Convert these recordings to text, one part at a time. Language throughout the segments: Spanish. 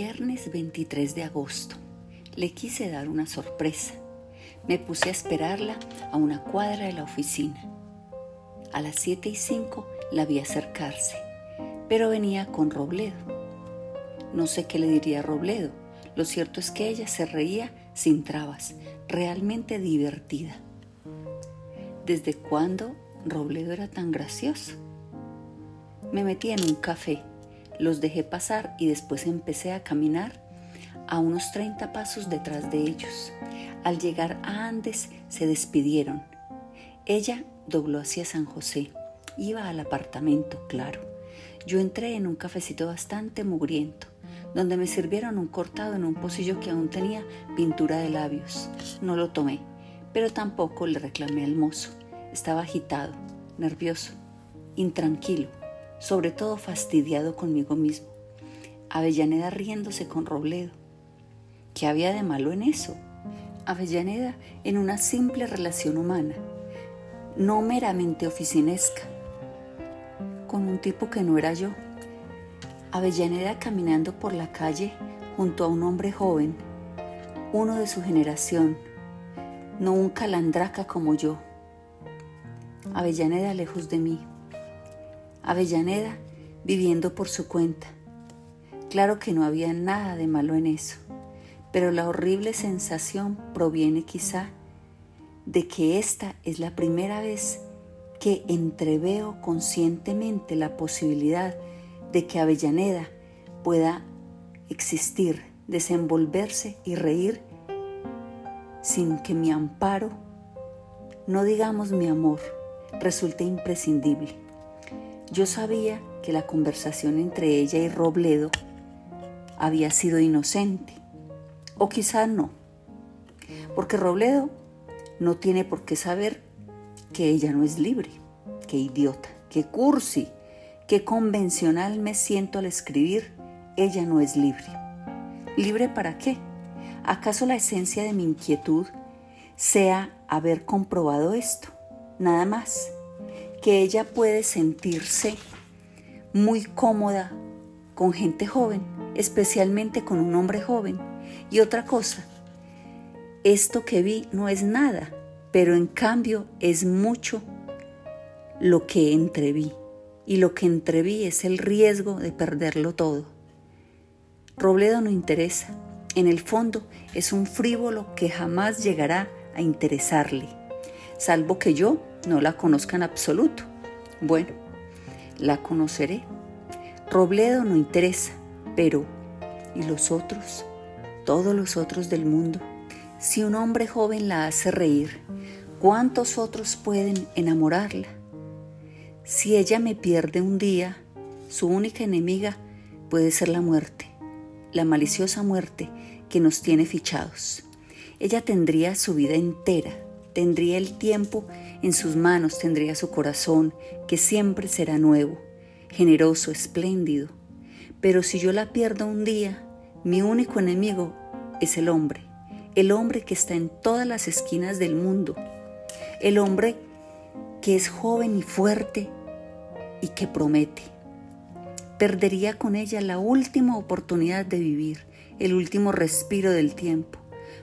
Viernes 23 de agosto. Le quise dar una sorpresa. Me puse a esperarla a una cuadra de la oficina. A las 7 y 5 la vi acercarse, pero venía con Robledo. No sé qué le diría Robledo. Lo cierto es que ella se reía sin trabas, realmente divertida. ¿Desde cuándo Robledo era tan gracioso? Me metí en un café los dejé pasar y después empecé a caminar a unos 30 pasos detrás de ellos. Al llegar a Andes se despidieron. Ella dobló hacia San José. Iba al apartamento, claro. Yo entré en un cafecito bastante mugriento, donde me sirvieron un cortado en un pocillo que aún tenía pintura de labios. No lo tomé, pero tampoco le reclamé al mozo. Estaba agitado, nervioso, intranquilo sobre todo fastidiado conmigo mismo. Avellaneda riéndose con Robledo. ¿Qué había de malo en eso? Avellaneda en una simple relación humana, no meramente oficinesca, con un tipo que no era yo. Avellaneda caminando por la calle junto a un hombre joven, uno de su generación, no un calandraca como yo. Avellaneda lejos de mí. Avellaneda viviendo por su cuenta. Claro que no había nada de malo en eso, pero la horrible sensación proviene quizá de que esta es la primera vez que entreveo conscientemente la posibilidad de que Avellaneda pueda existir, desenvolverse y reír sin que mi amparo, no digamos mi amor, resulte imprescindible. Yo sabía que la conversación entre ella y Robledo había sido inocente, o quizá no, porque Robledo no tiene por qué saber que ella no es libre. Qué idiota, qué cursi, qué convencional me siento al escribir, ella no es libre. ¿Libre para qué? ¿Acaso la esencia de mi inquietud sea haber comprobado esto? Nada más que ella puede sentirse muy cómoda con gente joven, especialmente con un hombre joven. Y otra cosa, esto que vi no es nada, pero en cambio es mucho lo que entreví. Y lo que entreví es el riesgo de perderlo todo. Robledo no interesa. En el fondo es un frívolo que jamás llegará a interesarle, salvo que yo no la conozca en absoluto. Bueno, la conoceré. Robledo no interesa, pero ¿y los otros? Todos los otros del mundo. Si un hombre joven la hace reír, ¿cuántos otros pueden enamorarla? Si ella me pierde un día, su única enemiga puede ser la muerte, la maliciosa muerte que nos tiene fichados. Ella tendría su vida entera, tendría el tiempo en sus manos tendría su corazón, que siempre será nuevo, generoso, espléndido. Pero si yo la pierdo un día, mi único enemigo es el hombre, el hombre que está en todas las esquinas del mundo, el hombre que es joven y fuerte y que promete. Perdería con ella la última oportunidad de vivir, el último respiro del tiempo,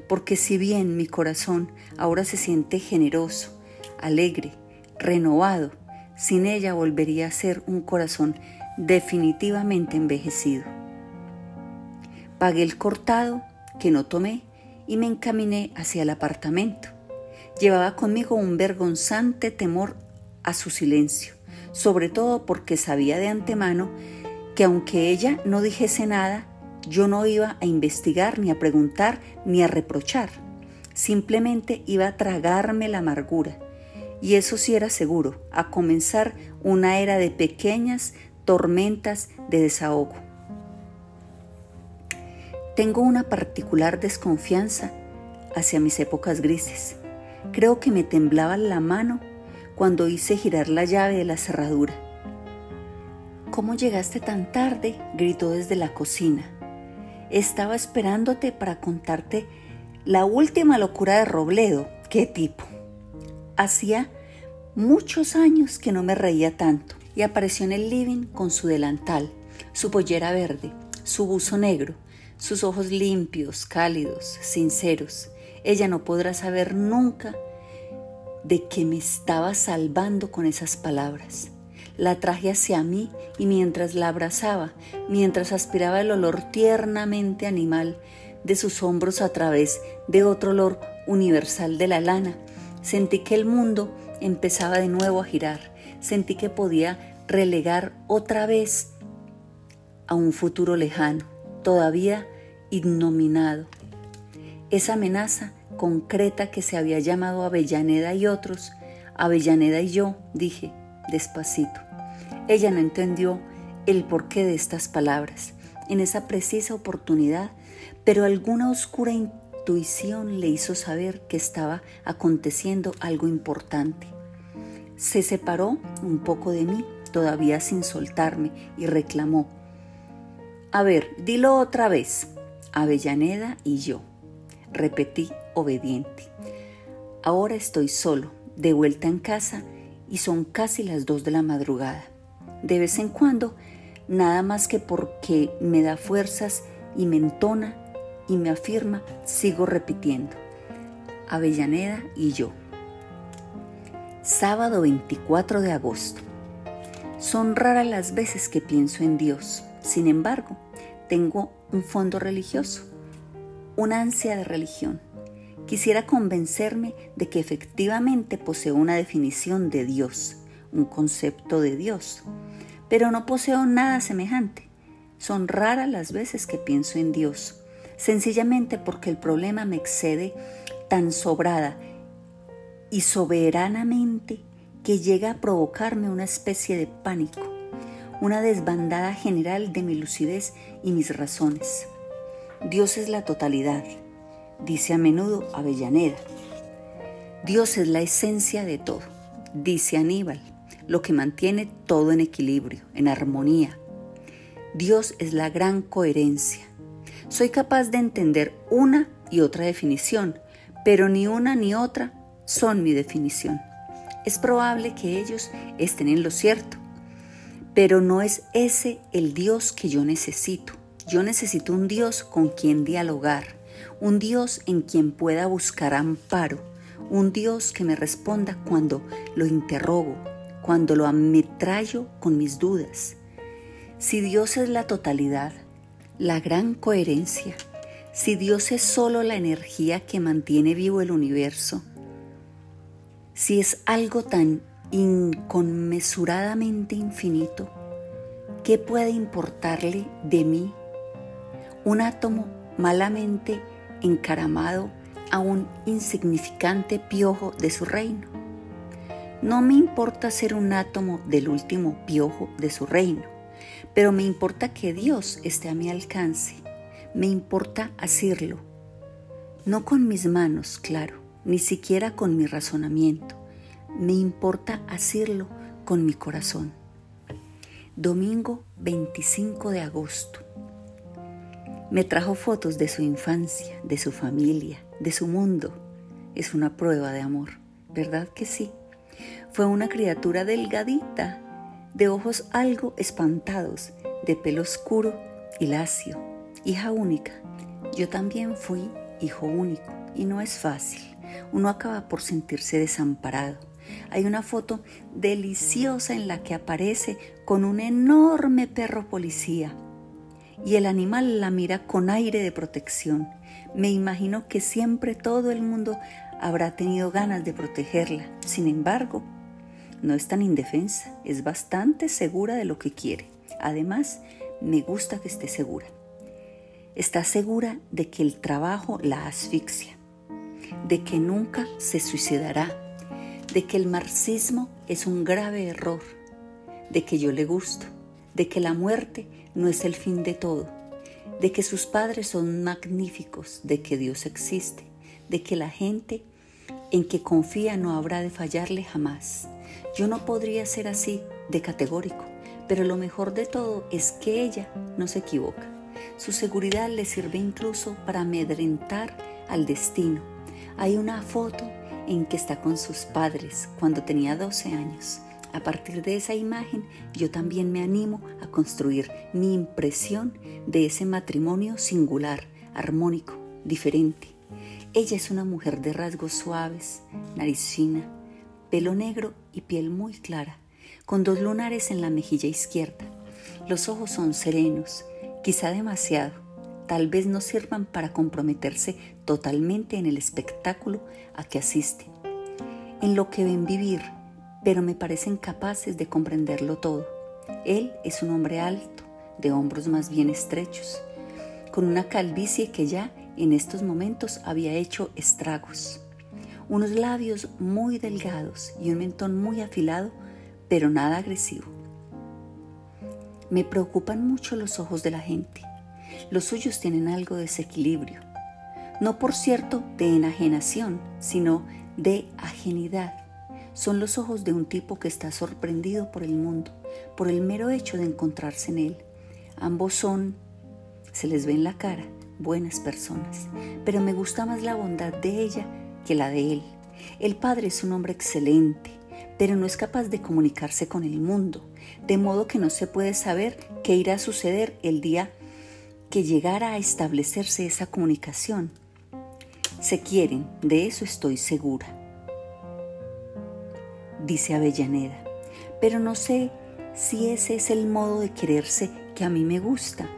porque si bien mi corazón ahora se siente generoso, alegre, renovado, sin ella volvería a ser un corazón definitivamente envejecido. Pagué el cortado que no tomé y me encaminé hacia el apartamento. Llevaba conmigo un vergonzante temor a su silencio, sobre todo porque sabía de antemano que aunque ella no dijese nada, yo no iba a investigar ni a preguntar ni a reprochar. Simplemente iba a tragarme la amargura, y eso sí era seguro, a comenzar una era de pequeñas tormentas de desahogo. Tengo una particular desconfianza hacia mis épocas grises. Creo que me temblaba la mano cuando hice girar la llave de la cerradura. ¿Cómo llegaste tan tarde? gritó desde la cocina. Estaba esperándote para contarte la última locura de Robledo. ¿Qué tipo? Hacía muchos años que no me reía tanto y apareció en el living con su delantal, su pollera verde, su buzo negro, sus ojos limpios, cálidos, sinceros. Ella no podrá saber nunca de que me estaba salvando con esas palabras. La traje hacia mí y mientras la abrazaba, mientras aspiraba el olor tiernamente animal de sus hombros a través de otro olor universal de la lana, sentí que el mundo empezaba de nuevo a girar, sentí que podía relegar otra vez a un futuro lejano, todavía innominado. Esa amenaza concreta que se había llamado Avellaneda y otros, Avellaneda y yo, dije despacito. Ella no entendió el porqué de estas palabras en esa precisa oportunidad, pero alguna oscura intuición le hizo saber que estaba aconteciendo algo importante. Se separó un poco de mí, todavía sin soltarme, y reclamó, A ver, dilo otra vez, Avellaneda y yo. Repetí obediente. Ahora estoy solo, de vuelta en casa, y son casi las dos de la madrugada de vez en cuando, nada más que porque me da fuerzas y me entona y me afirma, sigo repitiendo. Avellaneda y yo. Sábado 24 de agosto. Son raras las veces que pienso en Dios. Sin embargo, tengo un fondo religioso, una ansia de religión. Quisiera convencerme de que efectivamente poseo una definición de Dios, un concepto de Dios pero no poseo nada semejante. Son raras las veces que pienso en Dios, sencillamente porque el problema me excede tan sobrada y soberanamente que llega a provocarme una especie de pánico, una desbandada general de mi lucidez y mis razones. Dios es la totalidad, dice a menudo Avellaneda. Dios es la esencia de todo, dice Aníbal lo que mantiene todo en equilibrio, en armonía. Dios es la gran coherencia. Soy capaz de entender una y otra definición, pero ni una ni otra son mi definición. Es probable que ellos estén en lo cierto, pero no es ese el Dios que yo necesito. Yo necesito un Dios con quien dialogar, un Dios en quien pueda buscar amparo, un Dios que me responda cuando lo interrogo, cuando lo ametrallo con mis dudas. Si Dios es la totalidad, la gran coherencia, si Dios es solo la energía que mantiene vivo el universo, si es algo tan inconmensuradamente infinito, ¿qué puede importarle de mí? Un átomo malamente encaramado a un insignificante piojo de su reino. No me importa ser un átomo del último piojo de su reino, pero me importa que Dios esté a mi alcance. Me importa hacerlo. No con mis manos, claro, ni siquiera con mi razonamiento. Me importa hacerlo con mi corazón. Domingo 25 de agosto. Me trajo fotos de su infancia, de su familia, de su mundo. Es una prueba de amor, ¿verdad que sí? Fue una criatura delgadita, de ojos algo espantados, de pelo oscuro y lacio, hija única. Yo también fui hijo único y no es fácil. Uno acaba por sentirse desamparado. Hay una foto deliciosa en la que aparece con un enorme perro policía y el animal la mira con aire de protección. Me imagino que siempre todo el mundo habrá tenido ganas de protegerla. Sin embargo, no es tan indefensa, es bastante segura de lo que quiere. Además, me gusta que esté segura. Está segura de que el trabajo la asfixia, de que nunca se suicidará, de que el marxismo es un grave error, de que yo le gusto, de que la muerte no es el fin de todo, de que sus padres son magníficos, de que Dios existe, de que la gente en que confía no habrá de fallarle jamás. Yo no podría ser así de categórico, pero lo mejor de todo es que ella no se equivoca. Su seguridad le sirve incluso para amedrentar al destino. Hay una foto en que está con sus padres cuando tenía 12 años. A partir de esa imagen, yo también me animo a construir mi impresión de ese matrimonio singular, armónico, diferente. Ella es una mujer de rasgos suaves, nariz fina, pelo negro y piel muy clara, con dos lunares en la mejilla izquierda. Los ojos son serenos, quizá demasiado, tal vez no sirvan para comprometerse totalmente en el espectáculo a que asisten, en lo que ven vivir, pero me parecen capaces de comprenderlo todo. Él es un hombre alto, de hombros más bien estrechos, con una calvicie que ya en estos momentos había hecho estragos. Unos labios muy delgados y un mentón muy afilado, pero nada agresivo. Me preocupan mucho los ojos de la gente. Los suyos tienen algo de desequilibrio. No por cierto de enajenación, sino de ajenidad. Son los ojos de un tipo que está sorprendido por el mundo, por el mero hecho de encontrarse en él. Ambos son, se les ve en la cara, buenas personas, pero me gusta más la bondad de ella que la de él. El padre es un hombre excelente, pero no es capaz de comunicarse con el mundo, de modo que no se puede saber qué irá a suceder el día que llegara a establecerse esa comunicación. Se quieren, de eso estoy segura. Dice Avellaneda, pero no sé si ese es el modo de quererse que a mí me gusta.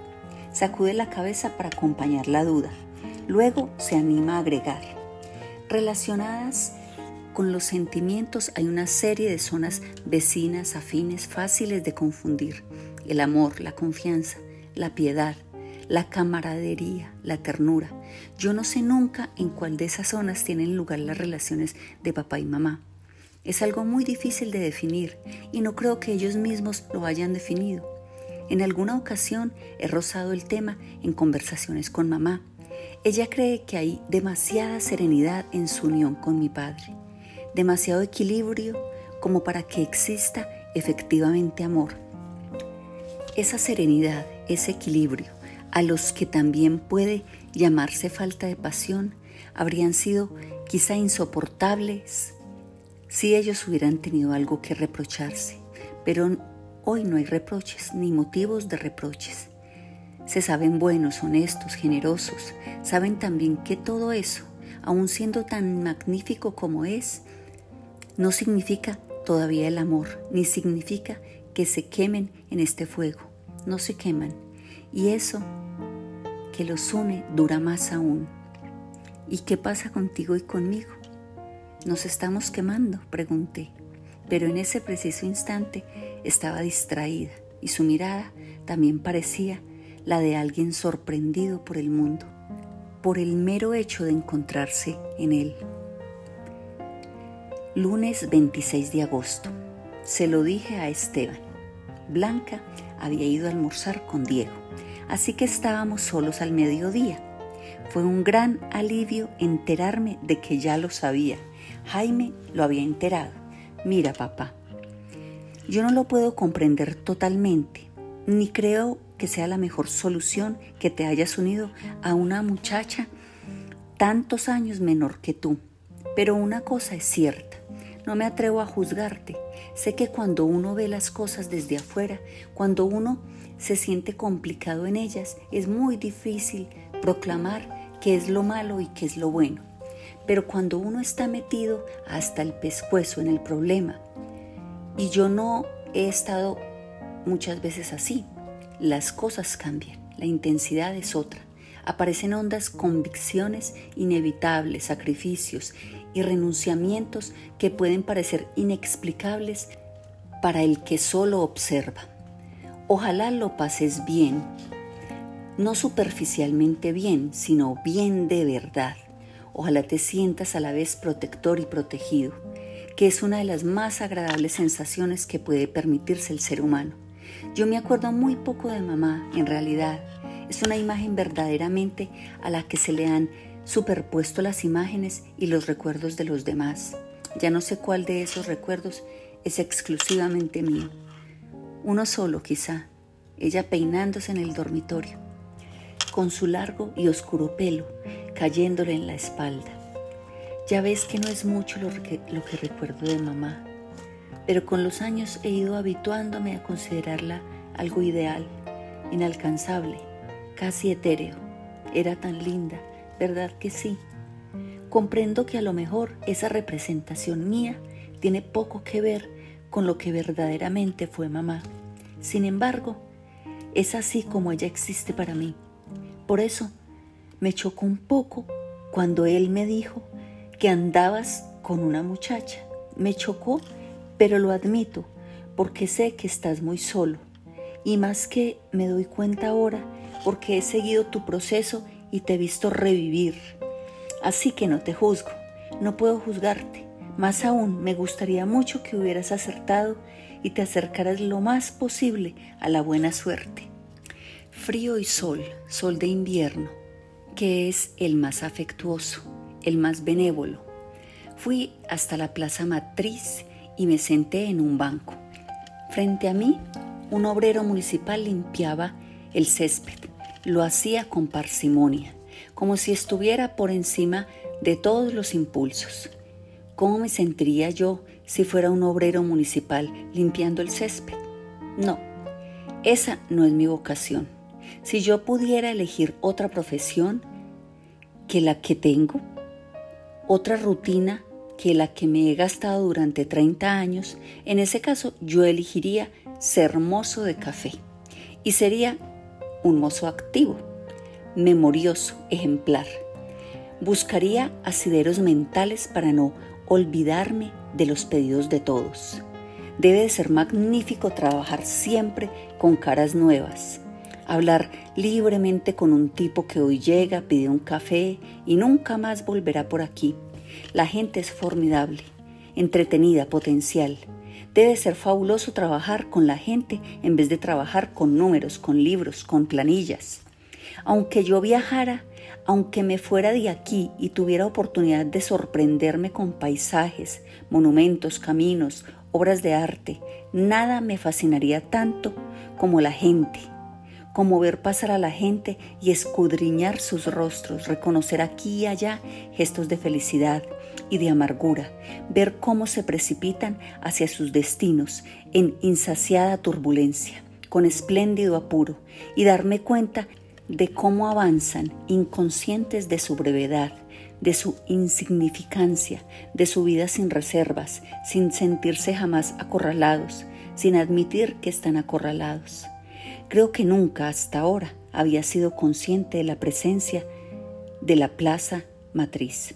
Sacude la cabeza para acompañar la duda. Luego se anima a agregar. Relacionadas con los sentimientos hay una serie de zonas vecinas, afines, fáciles de confundir. El amor, la confianza, la piedad, la camaradería, la ternura. Yo no sé nunca en cuál de esas zonas tienen lugar las relaciones de papá y mamá. Es algo muy difícil de definir y no creo que ellos mismos lo hayan definido. En alguna ocasión he rozado el tema en conversaciones con mamá. Ella cree que hay demasiada serenidad en su unión con mi padre, demasiado equilibrio como para que exista efectivamente amor. Esa serenidad, ese equilibrio, a los que también puede llamarse falta de pasión, habrían sido quizá insoportables si ellos hubieran tenido algo que reprocharse, pero Hoy no hay reproches ni motivos de reproches. Se saben buenos, honestos, generosos. Saben también que todo eso, aun siendo tan magnífico como es, no significa todavía el amor, ni significa que se quemen en este fuego. No se queman. Y eso que los une dura más aún. ¿Y qué pasa contigo y conmigo? ¿Nos estamos quemando? pregunté. Pero en ese preciso instante estaba distraída y su mirada también parecía la de alguien sorprendido por el mundo, por el mero hecho de encontrarse en él. Lunes 26 de agosto. Se lo dije a Esteban. Blanca había ido a almorzar con Diego, así que estábamos solos al mediodía. Fue un gran alivio enterarme de que ya lo sabía. Jaime lo había enterado. Mira, papá, yo no lo puedo comprender totalmente, ni creo que sea la mejor solución que te hayas unido a una muchacha tantos años menor que tú. Pero una cosa es cierta, no me atrevo a juzgarte. Sé que cuando uno ve las cosas desde afuera, cuando uno se siente complicado en ellas, es muy difícil proclamar qué es lo malo y qué es lo bueno. Pero cuando uno está metido hasta el pescuezo en el problema, y yo no he estado muchas veces así. Las cosas cambian, la intensidad es otra. Aparecen ondas, convicciones inevitables, sacrificios y renunciamientos que pueden parecer inexplicables para el que solo observa. Ojalá lo pases bien, no superficialmente bien, sino bien de verdad. Ojalá te sientas a la vez protector y protegido que es una de las más agradables sensaciones que puede permitirse el ser humano. Yo me acuerdo muy poco de mamá, en realidad. Es una imagen verdaderamente a la que se le han superpuesto las imágenes y los recuerdos de los demás. Ya no sé cuál de esos recuerdos es exclusivamente mío. Uno solo quizá, ella peinándose en el dormitorio, con su largo y oscuro pelo cayéndole en la espalda ya ves que no es mucho lo que, recuerdo de mamá. Pero con los años he ido habituándome a considerarla algo ideal, inalcanzable, casi etéreo. Era tan linda, ¿verdad que sí? Comprendo que a lo mejor esa representación mía tiene poco que ver con lo que verdaderamente fue mamá. Sin embargo, es así como ella existe para mí. Por eso me chocó un poco cuando él me dijo que andabas con una muchacha. Me chocó, pero lo admito, porque sé que estás muy solo. Y más que me doy cuenta ahora, porque he seguido tu proceso y te he visto revivir. Así que no te juzgo, no puedo juzgarte. Más aún, me gustaría mucho que hubieras acertado y te acercaras lo más posible a la buena suerte. Frío y sol, sol de invierno, que es el más afectuoso, el más benévolo. Fui hasta la plaza matriz y me senté en un banco. Frente a mí, un obrero municipal limpiaba el césped. Lo hacía con parsimonia, como si estuviera por encima de todos los impulsos. ¿Cómo me sentiría yo si fuera un obrero municipal limpiando el césped? No, esa no es mi vocación. Si yo pudiera elegir otra profesión que la que tengo, otra rutina que la que me he gastado durante 30 años, en ese caso yo elegiría ser mozo de café y sería un mozo activo, memorioso, ejemplar. Buscaría asideros mentales para no olvidarme de los pedidos de todos. Debe de ser magnífico trabajar siempre con caras nuevas, hablar libremente con un tipo que hoy llega, pide un café y nunca más volverá por aquí. La gente es formidable, entretenida, potencial. Debe ser fabuloso trabajar con la gente en vez de trabajar con números, con libros, con planillas. Aunque yo viajara, aunque me fuera de aquí y tuviera oportunidad de sorprenderme con paisajes, monumentos, caminos, obras de arte, nada me fascinaría tanto como la gente, como ver pasar a la gente y escudriñar sus rostros, reconocer aquí y allá gestos de felicidad y de amargura, ver cómo se precipitan hacia sus destinos en insaciada turbulencia, con espléndido apuro, y darme cuenta de cómo avanzan inconscientes de su brevedad, de su insignificancia, de su vida sin reservas, sin sentirse jamás acorralados, sin admitir que están acorralados. Creo que nunca hasta ahora había sido consciente de la presencia de la plaza matriz.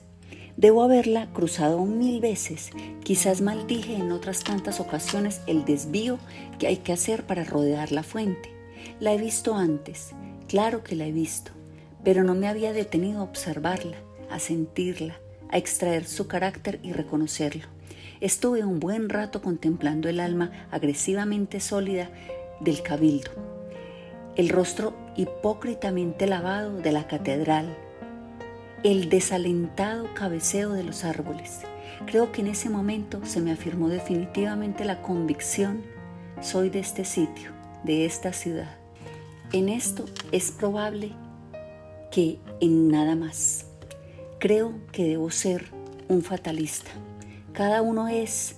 Debo haberla cruzado mil veces, quizás maldije en otras tantas ocasiones el desvío que hay que hacer para rodear la fuente. La he visto antes, claro que la he visto, pero no me había detenido a observarla, a sentirla, a extraer su carácter y reconocerlo. Estuve un buen rato contemplando el alma agresivamente sólida del cabildo, el rostro hipócritamente lavado de la catedral, el desalentado cabeceo de los árboles. Creo que en ese momento se me afirmó definitivamente la convicción, soy de este sitio, de esta ciudad. En esto es probable que en nada más. Creo que debo ser un fatalista. Cada uno es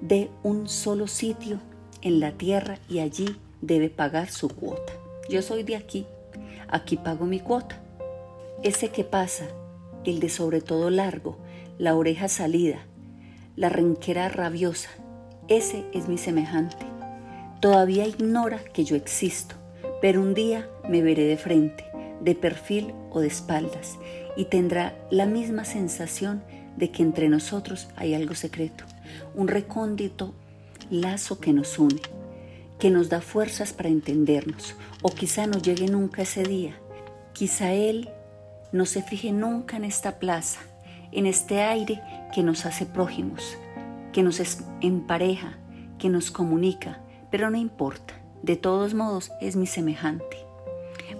de un solo sitio en la tierra y allí debe pagar su cuota. Yo soy de aquí, aquí pago mi cuota. Ese que pasa, el de sobre todo largo, la oreja salida, la renquera rabiosa, ese es mi semejante. Todavía ignora que yo existo, pero un día me veré de frente, de perfil o de espaldas, y tendrá la misma sensación de que entre nosotros hay algo secreto, un recóndito lazo que nos une que nos da fuerzas para entendernos, o quizá no llegue nunca ese día. Quizá Él no se fije nunca en esta plaza, en este aire que nos hace prójimos, que nos empareja, que nos comunica, pero no importa, de todos modos es mi semejante.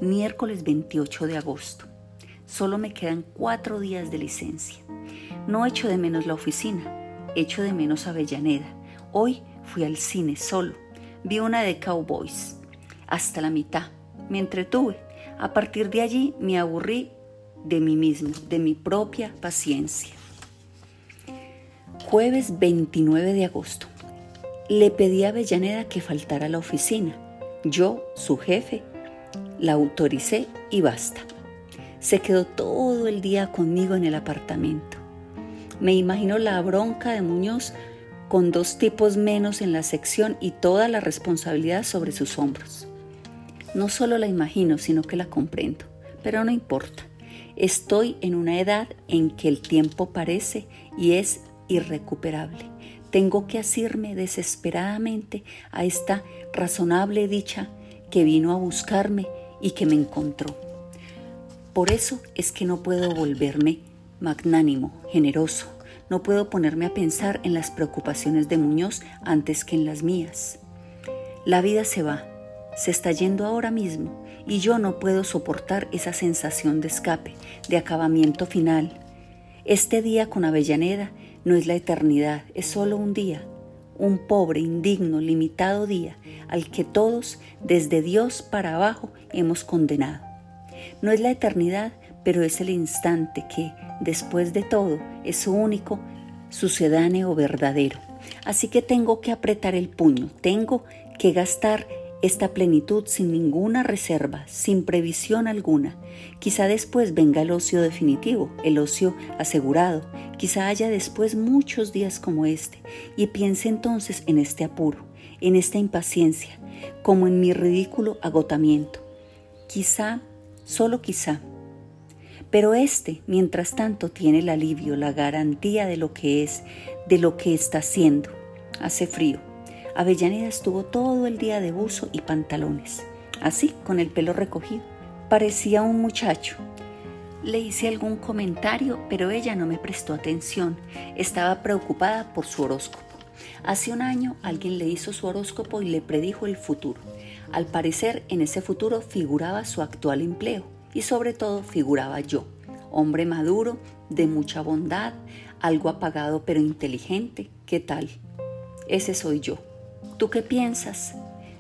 Miércoles 28 de agosto. Solo me quedan cuatro días de licencia. No echo de menos la oficina, echo de menos Avellaneda. Hoy fui al cine solo vi una de Cowboys, hasta la mitad. Me entretuve. A partir de allí me aburrí de mí mismo, de mi propia paciencia. Jueves 29 de agosto. Le pedí a Avellaneda que faltara a la oficina. Yo, su jefe, la autoricé y basta. Se quedó todo el día conmigo en el apartamento. Me imagino la bronca de Muñoz con dos tipos menos en la sección y toda la responsabilidad sobre sus hombros. No solo la imagino, sino que la comprendo, pero no importa. Estoy en una edad en que el tiempo parece y es irrecuperable. Tengo que asirme desesperadamente a esta razonable dicha que vino a buscarme y que me encontró. Por eso es que no puedo volverme magnánimo, generoso. No puedo ponerme a pensar en las preocupaciones de Muñoz antes que en las mías. La vida se va, se está yendo ahora mismo y yo no puedo soportar esa sensación de escape, de acabamiento final. Este día con Avellaneda no es la eternidad, es solo un día, un pobre, indigno, limitado día al que todos, desde Dios para abajo, hemos condenado. No es la eternidad, pero es el instante que, después de todo, es su único, sucedáneo verdadero. Así que tengo que apretar el puño, tengo que gastar esta plenitud sin ninguna reserva, sin previsión alguna. Quizá después venga el ocio definitivo, el ocio asegurado. Quizá haya después muchos días como este y piense entonces en este apuro, en esta impaciencia, como en mi ridículo agotamiento. Quizá solo quizá. Pero este, mientras tanto, tiene el alivio, la garantía de lo que es, de lo que está haciendo. Hace frío. Avellaneda estuvo todo el día de buzo y pantalones, así, con el pelo recogido. Parecía un muchacho. Le hice algún comentario, pero ella no me prestó atención. Estaba preocupada por su horóscopo. Hace un año alguien le hizo su horóscopo y le predijo el futuro. Al parecer en ese futuro figuraba su actual empleo y sobre todo figuraba yo, hombre maduro, de mucha bondad, algo apagado pero inteligente. ¿Qué tal? Ese soy yo. ¿Tú qué piensas?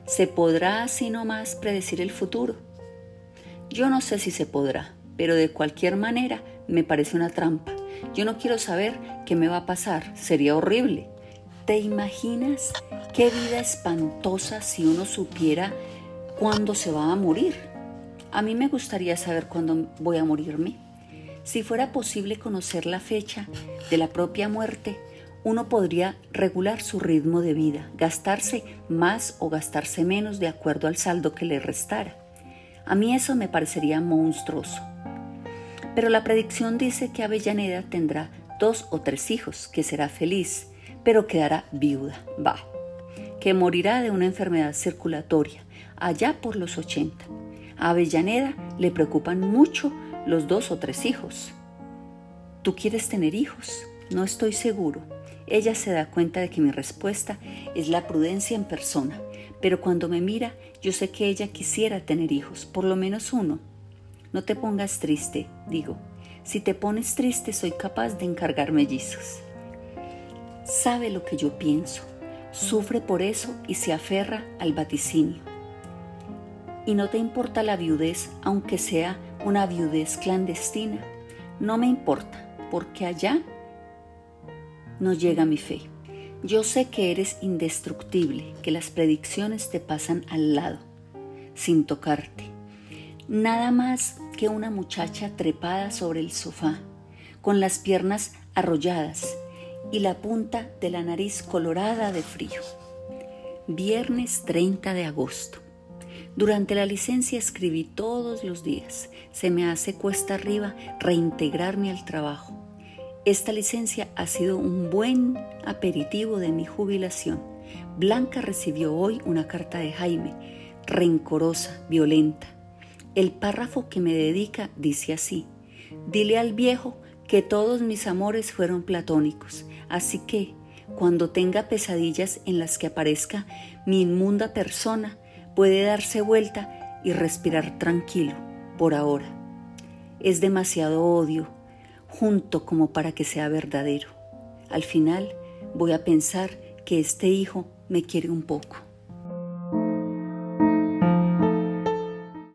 ¿Se podrá así nomás predecir el futuro? Yo no sé si se podrá, pero de cualquier manera me parece una trampa. Yo no quiero saber qué me va a pasar, sería horrible. ¿Te imaginas qué vida espantosa si uno supiera cuándo se va a morir? A mí me gustaría saber cuándo voy a morirme. Si fuera posible conocer la fecha de la propia muerte, uno podría regular su ritmo de vida, gastarse más o gastarse menos de acuerdo al saldo que le restara. A mí eso me parecería monstruoso. Pero la predicción dice que Avellaneda tendrá dos o tres hijos, que será feliz, pero quedará viuda, va, que morirá de una enfermedad circulatoria allá por los 80. A Avellaneda le preocupan mucho los dos o tres hijos. ¿Tú quieres tener hijos? No estoy seguro. Ella se da cuenta de que mi respuesta es la prudencia en persona, pero cuando me mira yo sé que ella quisiera tener hijos, por lo menos uno. No te pongas triste, digo. Si te pones triste soy capaz de encargar mellizos sabe lo que yo pienso, sufre por eso y se aferra al vaticinio. Y no te importa la viudez, aunque sea una viudez clandestina. No me importa, porque allá no llega mi fe. Yo sé que eres indestructible, que las predicciones te pasan al lado, sin tocarte. Nada más que una muchacha trepada sobre el sofá, con las piernas arrolladas, y la punta de la nariz colorada de frío. Viernes 30 de agosto. Durante la licencia escribí todos los días. Se me hace cuesta arriba reintegrarme al trabajo. Esta licencia ha sido un buen aperitivo de mi jubilación. Blanca recibió hoy una carta de Jaime, rencorosa, violenta. El párrafo que me dedica dice así, dile al viejo que todos mis amores fueron platónicos, así que cuando tenga pesadillas en las que aparezca mi inmunda persona, puede darse vuelta y respirar tranquilo por ahora. Es demasiado odio, junto como para que sea verdadero. Al final voy a pensar que este hijo me quiere un poco.